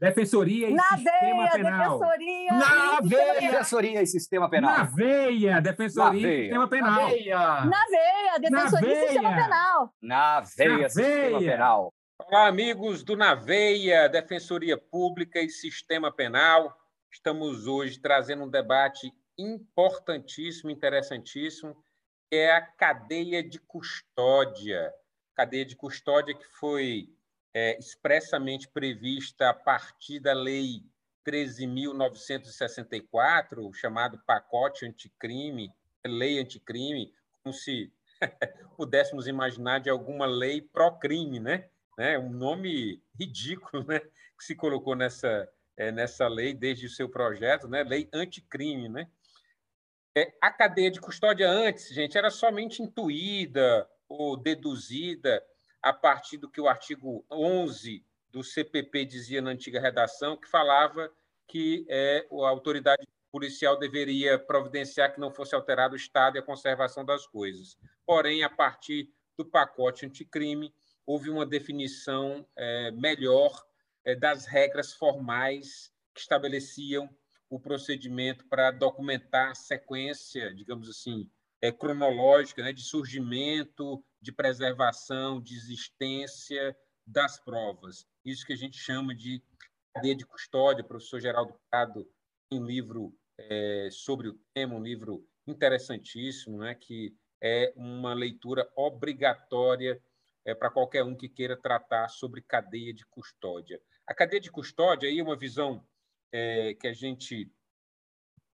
Defensoria e Na Sistema veia, Penal. defensoria. Na e veia. Defensoria e Sistema Penal. Na veia! Defensoria Na e veia. Sistema Penal. Na veia, defensoria e sistema veia. penal. Na veia, Na Sistema veia. Penal. Olá, amigos do Naveia, Defensoria Pública e Sistema Penal. Estamos hoje trazendo um debate importantíssimo, interessantíssimo, que é a cadeia de custódia. Cadeia de custódia que foi é, expressamente prevista a partir da Lei 13.964, o chamado pacote anticrime, lei anticrime, como se pudéssemos imaginar de alguma lei pró-crime, né? né? Um nome ridículo, né? Que se colocou nessa eh, nessa lei desde o seu projeto, né? Lei anticrime, né? É, a cadeia de custódia antes, gente, era somente intuída ou deduzida a partir do que o artigo 11 do CPP dizia na antiga redação, que falava que é, a autoridade policial deveria providenciar que não fosse alterado o estado e a conservação das coisas. Porém, a partir do pacote anticrime, houve uma definição eh, melhor eh, das regras formais que estabeleciam o procedimento para documentar a sequência, digamos assim, eh, cronológica né, de surgimento, de preservação, de existência das provas. Isso que a gente chama de cadeia de custódia. O professor Geraldo Prado tem um livro eh, sobre o tema, um livro interessantíssimo, né, que é uma leitura obrigatória é, para qualquer um que queira tratar sobre cadeia de custódia. A cadeia de custódia aí é uma visão é, que a gente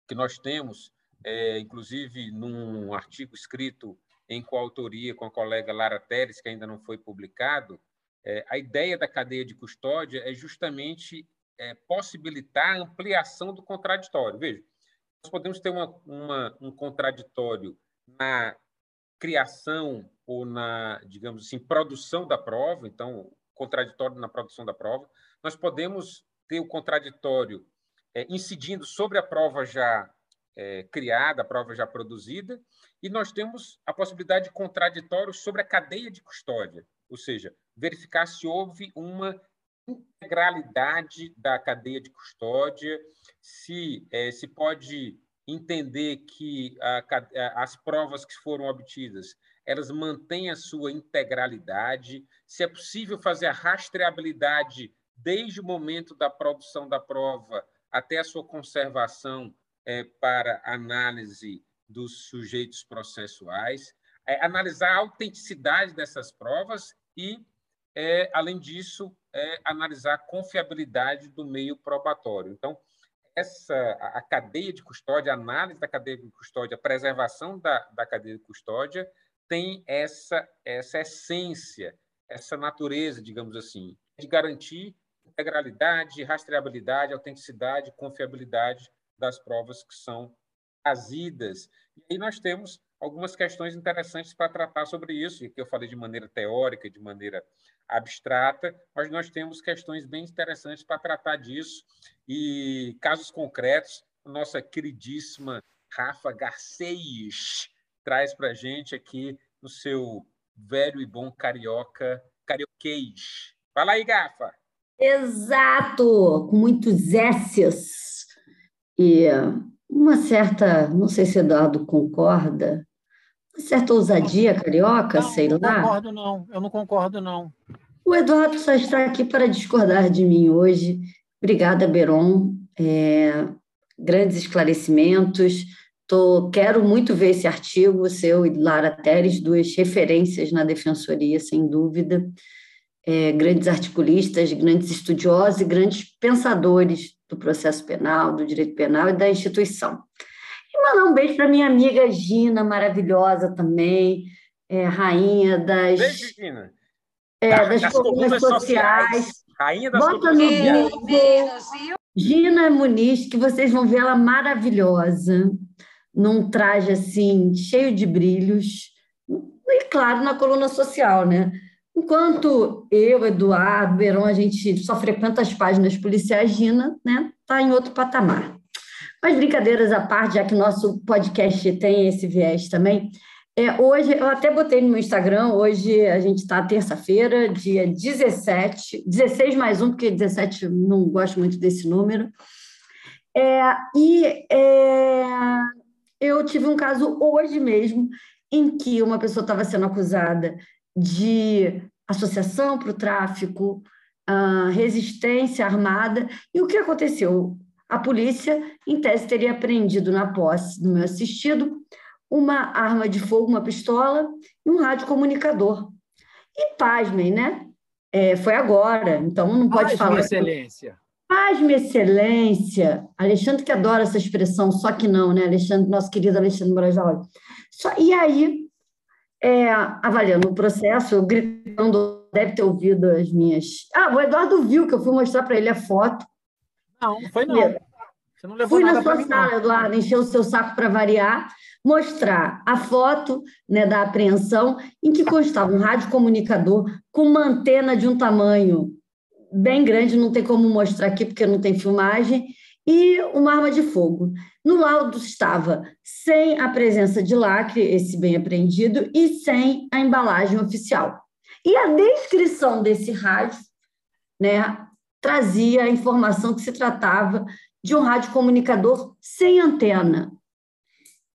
que nós temos, é, inclusive num artigo escrito em coautoria com a colega Lara Teres, que ainda não foi publicado, é, a ideia da cadeia de custódia é justamente é, possibilitar a ampliação do contraditório. Veja, nós podemos ter uma, uma, um contraditório na criação ou na, digamos assim, produção da prova, então, contraditório na produção da prova. Nós podemos ter o contraditório é, incidindo sobre a prova já é, criada, a prova já produzida, e nós temos a possibilidade de contraditório sobre a cadeia de custódia, ou seja, verificar se houve uma integralidade da cadeia de custódia, se é, se pode entender que a, a, as provas que foram obtidas elas mantêm a sua integralidade, se é possível fazer a rastreabilidade desde o momento da produção da prova até a sua conservação é, para análise dos sujeitos processuais, é, analisar a autenticidade dessas provas e, é, além disso, é, analisar a confiabilidade do meio probatório. Então, essa a cadeia de custódia, a análise da cadeia de custódia, a preservação da, da cadeia de custódia tem essa essa essência, essa natureza, digamos assim, de garantir integralidade, rastreabilidade, autenticidade, confiabilidade das provas que são trazidas. E aí nós temos algumas questões interessantes para tratar sobre isso, e que eu falei de maneira teórica, de maneira abstrata, mas nós temos questões bem interessantes para tratar disso e casos concretos. Nossa queridíssima Rafa Garcês traz para a gente aqui no seu velho e bom carioca, carioquês. Fala aí, Gafa! Exato, com muitos S's. E uma certa, não sei se Eduardo concorda, uma certa ousadia carioca, Não, sei não lá. concordo, não. Eu não concordo, não. O Eduardo só está aqui para discordar de mim hoje. Obrigada, Beron. É, grandes esclarecimentos. Tô, quero muito ver esse artigo, seu e Lara Teres, duas referências na defensoria, sem dúvida. É, grandes articulistas, grandes estudiosos e grandes pensadores do processo penal, do direito penal e da instituição. E mandar um beijo para minha amiga Gina, maravilhosa também, é, rainha das, Beijo, Gina! é, Da- das, das colunas sociais. sociais. Rainha das Bota colunas no sociais. Google Gina Muniz, que vocês vão ver ela maravilhosa, num traje assim, cheio de brilhos, e claro, na coluna social, né? Enquanto eu, Eduardo, Beron, a gente só frequenta as páginas policiais, Gina, né? Tá em outro patamar. Mas brincadeiras à parte, já que nosso podcast tem esse viés também, é, hoje, eu até botei no meu Instagram, hoje a gente está terça-feira, dia 17, 16 mais um, porque 17 não gosto muito desse número. É, e é, eu tive um caso hoje mesmo em que uma pessoa estava sendo acusada de associação para o tráfico, uh, resistência armada, e o que aconteceu? A polícia, em tese, teria apreendido na posse do meu assistido uma arma de fogo, uma pistola e um radiocomunicador. E pasmem, né? É, foi agora, então não pode falar. Pasme, excelência. Pasme, excelência. Alexandre que adora essa expressão, só que não, né? Alexandre, nosso querido Alexandre Moraes Só E aí, é, avaliando o processo, gritando, deve ter ouvido as minhas. Ah, o Eduardo viu que eu fui mostrar para ele a foto. Não, não foi não. Você não levou Fui nada na sua mim, sala, não. Eduardo, encher o seu saco para variar, mostrar a foto né, da apreensão em que constava um radiocomunicador com uma antena de um tamanho bem grande, não tem como mostrar aqui porque não tem filmagem, e uma arma de fogo. No laudo estava sem a presença de lacre, esse bem apreendido, e sem a embalagem oficial. E a descrição desse rádio né, trazia a informação que se tratava de um radiocomunicador sem antena.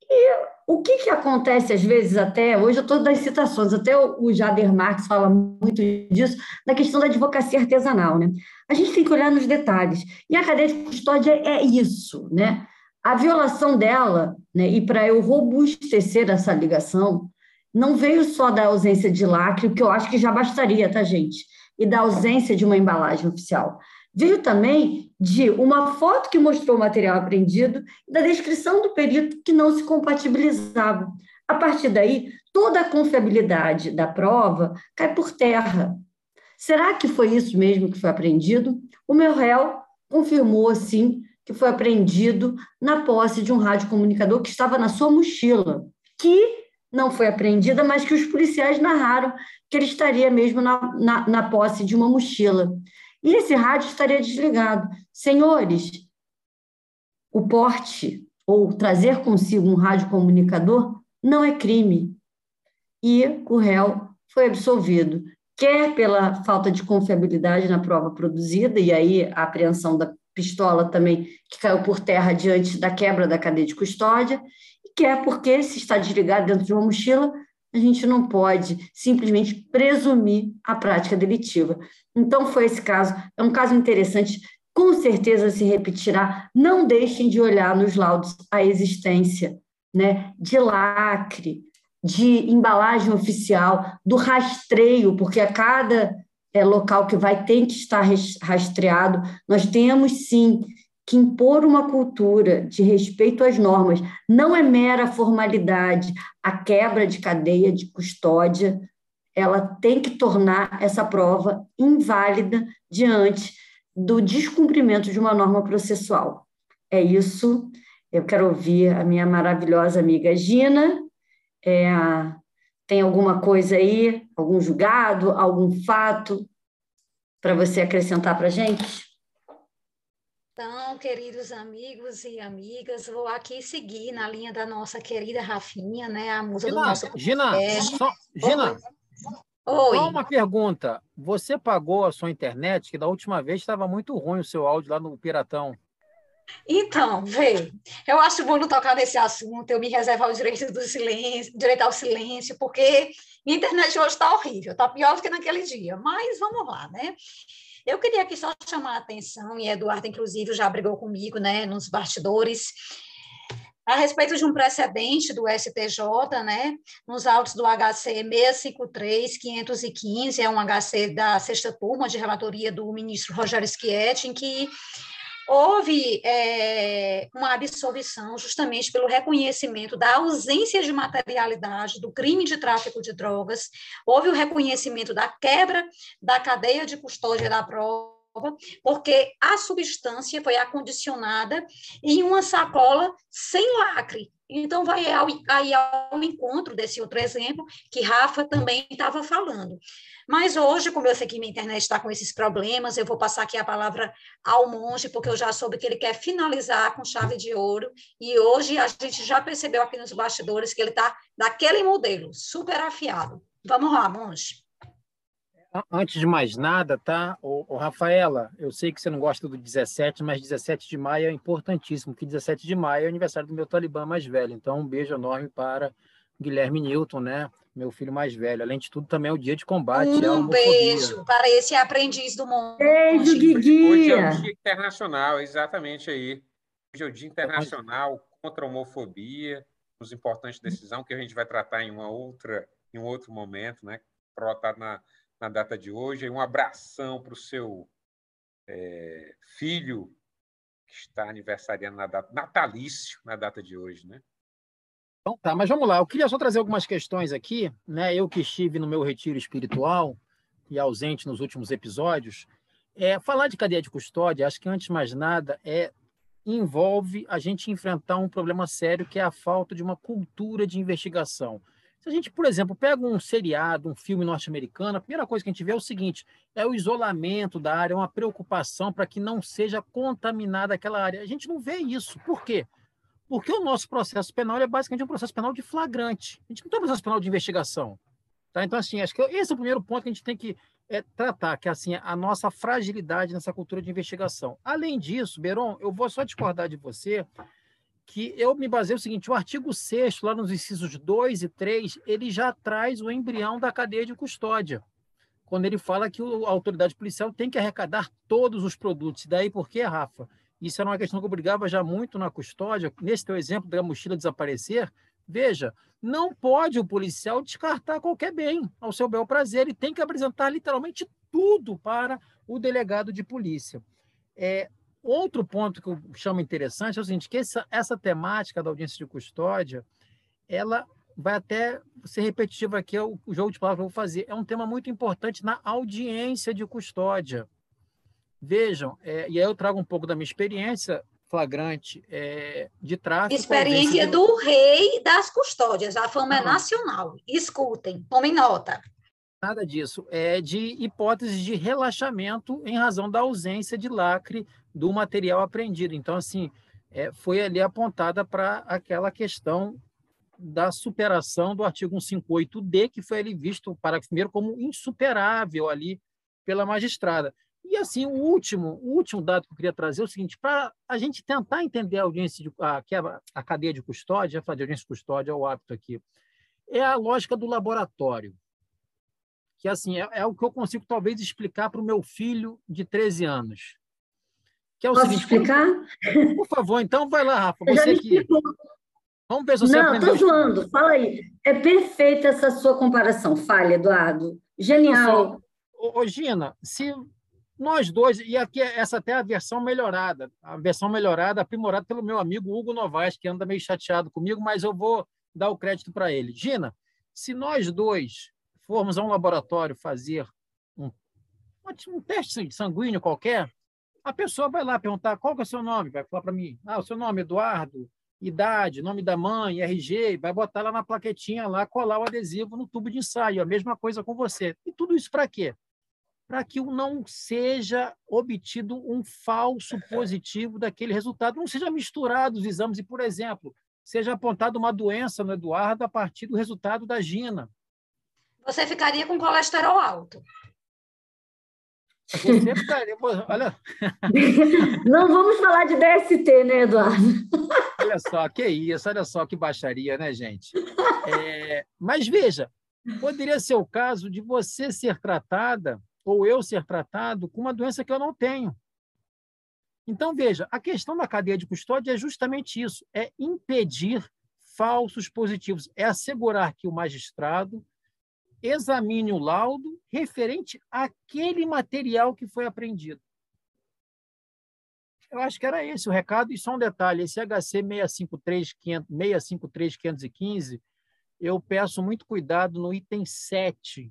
E o que, que acontece às vezes até, hoje eu estou das citações, até o Jader Marx fala muito disso, da questão da advocacia artesanal. Né? A gente tem que olhar nos detalhes. E a cadeia de custódia é isso. Né? A violação dela, né, e para eu robustecer essa ligação, não veio só da ausência de lacre, o que eu acho que já bastaria, tá, gente? E da ausência de uma embalagem oficial veio também de uma foto que mostrou o material apreendido e da descrição do perito que não se compatibilizavam. A partir daí, toda a confiabilidade da prova cai por terra. Será que foi isso mesmo que foi apreendido? O meu réu confirmou, sim, que foi apreendido na posse de um radiocomunicador que estava na sua mochila, que não foi apreendida, mas que os policiais narraram que ele estaria mesmo na, na, na posse de uma mochila e esse rádio estaria desligado. Senhores, o porte ou trazer consigo um rádio comunicador não é crime. E o réu foi absolvido, quer pela falta de confiabilidade na prova produzida, e aí a apreensão da pistola também, que caiu por terra diante da quebra da cadeia de custódia, e quer porque, se está desligado dentro de uma mochila, a gente não pode simplesmente presumir a prática delitiva. Então, foi esse caso. É um caso interessante, com certeza se repetirá. Não deixem de olhar nos laudos a existência né, de lacre, de embalagem oficial, do rastreio, porque a cada é, local que vai tem que estar rastreado. Nós temos sim que impor uma cultura de respeito às normas não é mera formalidade, a quebra de cadeia de custódia, ela tem que tornar essa prova inválida diante do descumprimento de uma norma processual. É isso. Eu quero ouvir a minha maravilhosa amiga Gina. É, tem alguma coisa aí, algum julgado, algum fato para você acrescentar para a gente? Então, queridos amigos e amigas, vou aqui seguir na linha da nossa querida Rafinha, né, a musa Gina, do nosso Gina, só, Gina, Oi. só uma pergunta. Você pagou a sua internet, que da última vez estava muito ruim o seu áudio lá no Piratão. Então, vê, eu acho bom não tocar nesse assunto, eu me reservar o direito do silêncio, direito ao silêncio, porque minha internet hoje está horrível, está pior do que naquele dia, mas vamos lá, né? Eu queria aqui só chamar a atenção, e Eduardo, inclusive, já brigou comigo né, nos bastidores, a respeito de um precedente do STJ, né, nos autos do HC 653-515, é um HC da sexta turma de relatoria do ministro Rogério Schietti, em que houve é, uma absolvição justamente pelo reconhecimento da ausência de materialidade do crime de tráfico de drogas, houve o reconhecimento da quebra da cadeia de custódia da prova porque a substância foi acondicionada em uma sacola sem lacre. Então, vai ao, aí ao encontro desse outro exemplo que Rafa também estava falando. Mas hoje, como eu sei que minha internet está com esses problemas, eu vou passar aqui a palavra ao monge, porque eu já soube que ele quer finalizar com chave de ouro. E hoje a gente já percebeu aqui nos bastidores que ele está daquele modelo, super afiado. Vamos lá, monge. Antes de mais nada, tá? Ô, Rafaela, eu sei que você não gosta do 17, mas 17 de maio é importantíssimo, porque 17 de maio é aniversário do meu Talibã mais velho. Então, um beijo enorme para Guilherme Newton, né? Meu filho mais velho. Além de tudo, também é o dia de combate. Um beijo para esse aprendiz do mundo. Beijo, Guigui! Hoje é o Dia Internacional, exatamente aí. Hoje é o Dia Internacional contra a Homofobia, os importantes decisão que a gente vai tratar em uma outra, em um outro momento, né? Para na na data de hoje. Um abração para o seu é, filho, que está aniversariando na data, natalício na data de hoje, né? Então tá, mas vamos lá. Eu queria só trazer algumas questões aqui, né? Eu que estive no meu retiro espiritual e ausente nos últimos episódios, é, falar de cadeia de custódia, acho que antes de mais nada é envolve a gente enfrentar um problema sério que é a falta de uma cultura de investigação. Se a gente, por exemplo, pega um seriado, um filme norte-americano, a primeira coisa que a gente vê é o seguinte: é o isolamento da área, uma preocupação para que não seja contaminada aquela área. A gente não vê isso. Por quê? Porque o nosso processo penal é basicamente um processo penal de flagrante. A gente não tem um processo penal de investigação. Tá? Então, assim, acho que esse é o primeiro ponto que a gente tem que é, tratar, que é assim, a nossa fragilidade nessa cultura de investigação. Além disso, Beron, eu vou só discordar de você que eu me baseio no seguinte, o artigo 6 lá nos incisos 2 e 3, ele já traz o embrião da cadeia de custódia, quando ele fala que a autoridade policial tem que arrecadar todos os produtos. E daí por quê, Rafa? Isso era uma questão que obrigava já muito na custódia. Nesse teu exemplo da mochila desaparecer, veja, não pode o policial descartar qualquer bem ao seu bel prazer. Ele tem que apresentar literalmente tudo para o delegado de polícia. É, Outro ponto que eu chamo interessante é o seguinte, que essa, essa temática da audiência de custódia, ela vai até ser repetitiva aqui, é o, o jogo de palavras que eu vou fazer. É um tema muito importante na audiência de custódia. Vejam, é, e aí eu trago um pouco da minha experiência flagrante é, de tráfico. Experiência do rei das custódias, a fama é nacional. Escutem, tomem nota. Nada disso. É de hipótese de relaxamento em razão da ausência de lacre do material apreendido. Então, assim, é, foi ali apontada para aquela questão da superação do artigo 158D, que foi ali visto, o parágrafo primeiro, como insuperável ali pela magistrada. E, assim, o último, o último dado que eu queria trazer é o seguinte, para a gente tentar entender a audiência, de, a, é a cadeia de custódia, já falei de audiência de custódia, é o hábito aqui, é a lógica do laboratório, que, assim, é, é o que eu consigo, talvez, explicar para o meu filho de 13 anos. Que é o Posso seguinte, explicar? Por favor, então vai lá, Rafa. Você aqui. Vamos ver se você Não, estou zoando. Fala aí. É perfeita essa sua comparação. Fale, Eduardo. Genial. Ô, ô, Gina, se nós dois, e aqui é essa até é a versão melhorada, a versão melhorada, aprimorada pelo meu amigo Hugo Novaes, que anda meio chateado comigo, mas eu vou dar o crédito para ele. Gina, se nós dois formos a um laboratório fazer um, um teste sanguíneo qualquer, a pessoa vai lá perguntar qual que é o seu nome, vai falar para mim, ah, o seu nome é Eduardo, idade, nome da mãe, RG, vai botar lá na plaquetinha lá, colar o adesivo no tubo de ensaio, a mesma coisa com você. E tudo isso para quê? Para que não seja obtido um falso positivo daquele resultado, não seja misturado os exames e, por exemplo, seja apontada uma doença no Eduardo a partir do resultado da Gina. Você ficaria com colesterol alto. Você ficaria, olha. Não vamos falar de DST, né, Eduardo? Olha só, que isso, olha só que baixaria, né, gente? É, mas veja, poderia ser o caso de você ser tratada, ou eu ser tratado, com uma doença que eu não tenho. Então, veja, a questão da cadeia de custódia é justamente isso: é impedir falsos positivos, é assegurar que o magistrado examine o laudo referente àquele material que foi apreendido. Eu acho que era esse o recado. E só um detalhe: esse HC 653.515, eu peço muito cuidado no item 7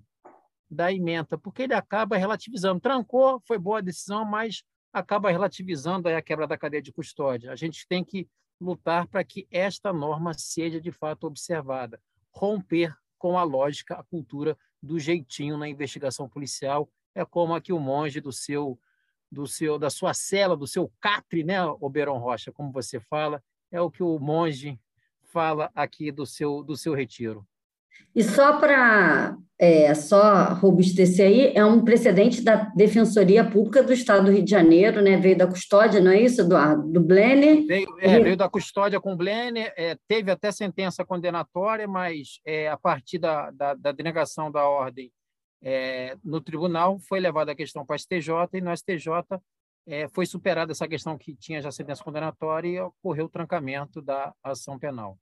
da emenda, porque ele acaba relativizando. Trancou, foi boa a decisão, mas acaba relativizando a quebra da cadeia de custódia. A gente tem que lutar para que esta norma seja de fato observada, romper com a lógica, a cultura do jeitinho na investigação policial. É como aqui o monge do seu, do seu, da sua cela, do seu catre, né, Oberon Rocha, como você fala, é o que o monge fala aqui do seu, do seu retiro. E só para é, só robustecer aí, é um precedente da Defensoria Pública do Estado do Rio de Janeiro, né? Veio da custódia, não é isso, Eduardo? Do Blenner. Veio, é, veio da custódia com o Blenner, é, teve até sentença condenatória, mas é, a partir da, da, da, denegação da ordem é, no tribunal foi levada a questão para o STJ e no STJ é, foi superada essa questão que tinha já sentença condenatória e ocorreu o trancamento da ação penal.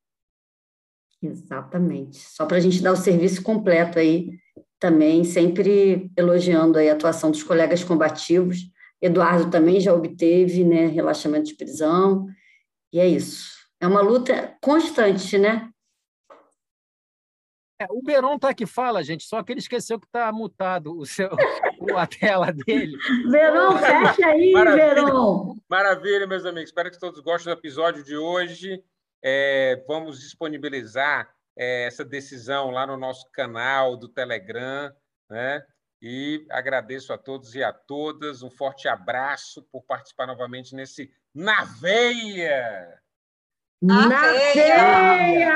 Exatamente. Só para a gente dar o serviço completo aí, também sempre elogiando a atuação dos colegas combativos. Eduardo também já obteve né, relaxamento de prisão, e é isso. É uma luta constante, né? É, o Beron tá que fala, gente, só que ele esqueceu que está mutado o seu, a tela dele. Beron, fecha aí, Maravilha. Beron. Maravilha, meus amigos. Espero que todos gostem do episódio de hoje. É, vamos disponibilizar é, essa decisão lá no nosso canal do Telegram, né? E agradeço a todos e a todas. Um forte abraço por participar novamente nesse Na Veia! Na Veia!